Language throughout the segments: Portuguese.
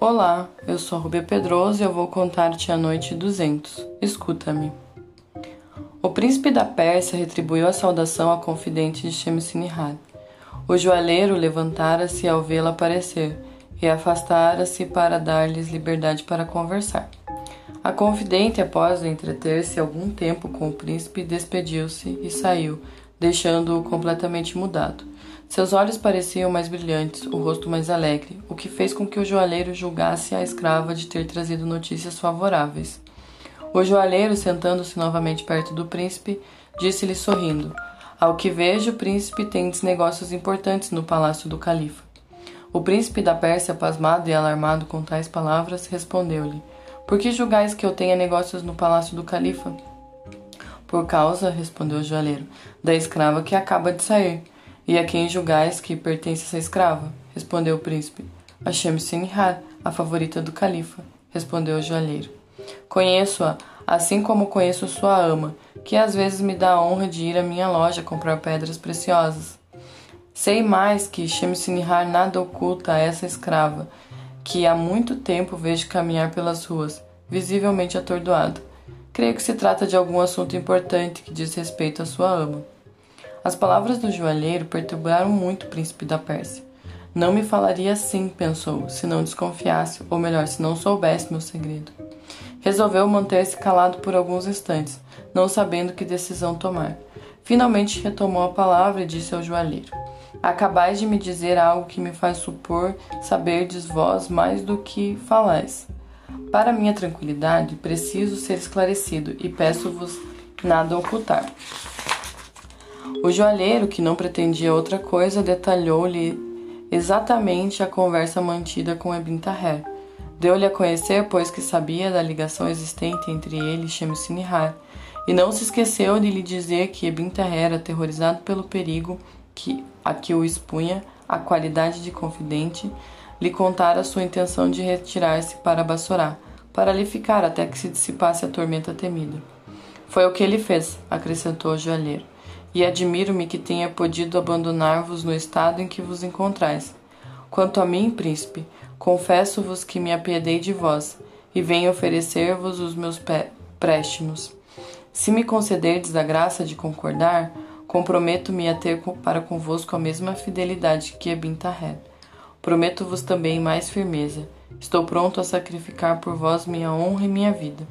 Olá, eu sou Rubia Pedroso e eu vou contar-te a noite 200. Escuta-me. O príncipe da Pérsia retribuiu a saudação à confidente de Shemsinihar. O joalheiro levantara-se ao vê-la aparecer e afastara-se para dar-lhes liberdade para conversar. A confidente, após entreter-se algum tempo com o príncipe, despediu-se e saiu, deixando-o completamente mudado. Seus olhos pareciam mais brilhantes, o rosto mais alegre, o que fez com que o joalheiro julgasse a escrava de ter trazido notícias favoráveis. O joalheiro, sentando-se novamente perto do príncipe, disse-lhe sorrindo: Ao que vejo, o príncipe tem negócios importantes no palácio do califa. O príncipe da Pérsia, pasmado e alarmado com tais palavras, respondeu-lhe: Por que julgais que eu tenha negócios no palácio do califa? Por causa, respondeu o joalheiro, da escrava que acaba de sair. E a quem julgais que pertence essa escrava? Respondeu o príncipe. A Shamsinihar, a favorita do califa, respondeu o joalheiro. Conheço-a, assim como conheço sua ama, que às vezes me dá a honra de ir à minha loja comprar pedras preciosas. Sei mais que Shamsinihar nada oculta a essa escrava, que há muito tempo vejo caminhar pelas ruas, visivelmente atordoada. Creio que se trata de algum assunto importante que diz respeito à sua ama. As palavras do joalheiro perturbaram muito o príncipe da Pérsia. Não me falaria assim, pensou, se não desconfiasse, ou melhor, se não soubesse meu segredo. Resolveu manter-se calado por alguns instantes, não sabendo que decisão tomar. Finalmente retomou a palavra e disse ao joalheiro: Acabais de me dizer algo que me faz supor saberdes vós mais do que falais. Para minha tranquilidade, preciso ser esclarecido e peço-vos nada ocultar. O joalheiro, que não pretendia outra coisa, detalhou-lhe exatamente a conversa mantida com Ebn Taher. Deu-lhe a conhecer, pois que sabia da ligação existente entre ele e Shemsinihar, e não se esqueceu de lhe dizer que Ebn Taher, aterrorizado pelo perigo que, a que o expunha, a qualidade de confidente, lhe contara sua intenção de retirar-se para Bassorá, para ali ficar até que se dissipasse a tormenta temida. Foi o que ele fez, acrescentou o joalheiro e admiro-me que tenha podido abandonar-vos no estado em que vos encontrais. Quanto a mim, príncipe, confesso-vos que me apiedei de vós, e venho oferecer-vos os meus préstimos. Se me concederdes a graça de concordar, comprometo-me a ter para convosco a mesma fidelidade que Ebin Taher. Prometo-vos também mais firmeza. Estou pronto a sacrificar por vós minha honra e minha vida.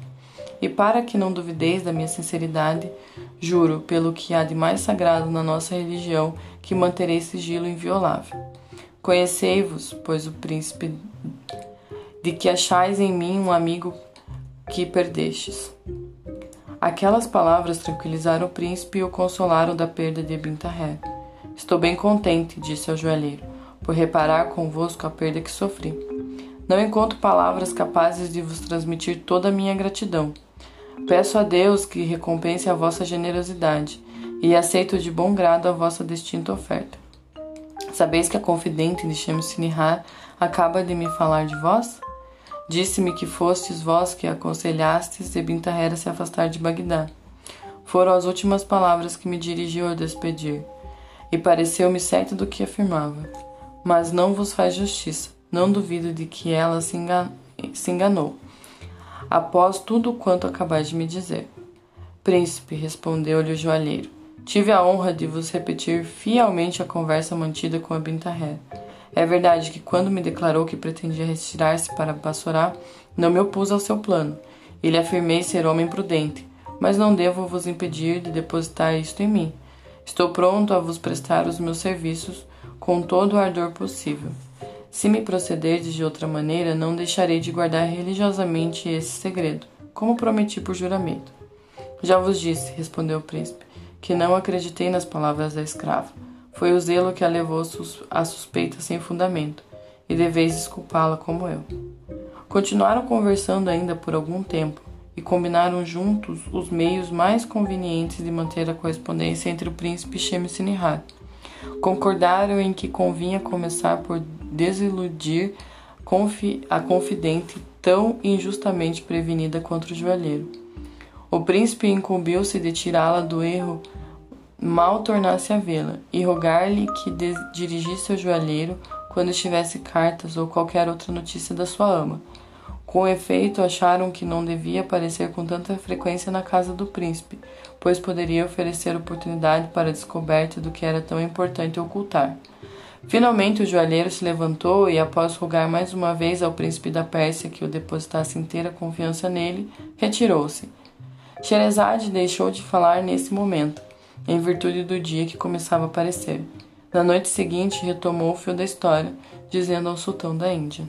E para que não duvideis da minha sinceridade, juro, pelo que há de mais sagrado na nossa religião, que manterei sigilo inviolável. Conhecei-vos, pois o príncipe, de que achais em mim um amigo que perdestes. Aquelas palavras tranquilizaram o príncipe e o consolaram da perda de Bintaher. Estou bem contente, disse ao joalheiro, por reparar convosco a perda que sofri. Não encontro palavras capazes de vos transmitir toda a minha gratidão. Peço a Deus que recompense a vossa generosidade e aceito de bom grado a vossa distinta oferta. Sabeis que a confidente de Shemsinihar acaba de me falar de vós? Disse-me que fostes vós que aconselhastes Ebin a se afastar de Bagdá. Foram as últimas palavras que me dirigiu a despedir, e pareceu-me certo do que afirmava. Mas não vos faz justiça, não duvido de que ela se, se enganou após tudo quanto acabais de me dizer. Príncipe, respondeu-lhe o joalheiro, tive a honra de vos repetir fielmente a conversa mantida com Abintaher. É verdade que quando me declarou que pretendia retirar-se para Bassorá, não me opus ao seu plano, e lhe afirmei ser homem prudente, mas não devo vos impedir de depositar isto em mim. Estou pronto a vos prestar os meus serviços com todo o ardor possível. Se me procederdes de outra maneira, não deixarei de guardar religiosamente esse segredo, como prometi por juramento. Já vos disse, respondeu o príncipe, que não acreditei nas palavras da escrava. Foi o zelo que a levou a suspeita sem fundamento, e deveis desculpá-la como eu. Continuaram conversando ainda por algum tempo e combinaram juntos os meios mais convenientes de manter a correspondência entre o príncipe e Shemsinihar. Concordaram em que convinha começar por desiludir a confidente tão injustamente prevenida contra o joalheiro. O príncipe incumbiu-se de tirá-la do erro mal tornasse a vê-la, e rogar-lhe que dirigisse ao joalheiro quando estivesse cartas ou qualquer outra notícia da sua ama. Com efeito, acharam que não devia aparecer com tanta frequência na casa do príncipe, pois poderia oferecer oportunidade para a descoberta do que era tão importante ocultar. Finalmente o joalheiro se levantou e, após rogar mais uma vez ao príncipe da Pérsia que o depositasse inteira confiança nele, retirou-se. Sherazade deixou de falar nesse momento, em virtude do dia que começava a aparecer. Na noite seguinte, retomou o fio da história, dizendo ao sultão da Índia.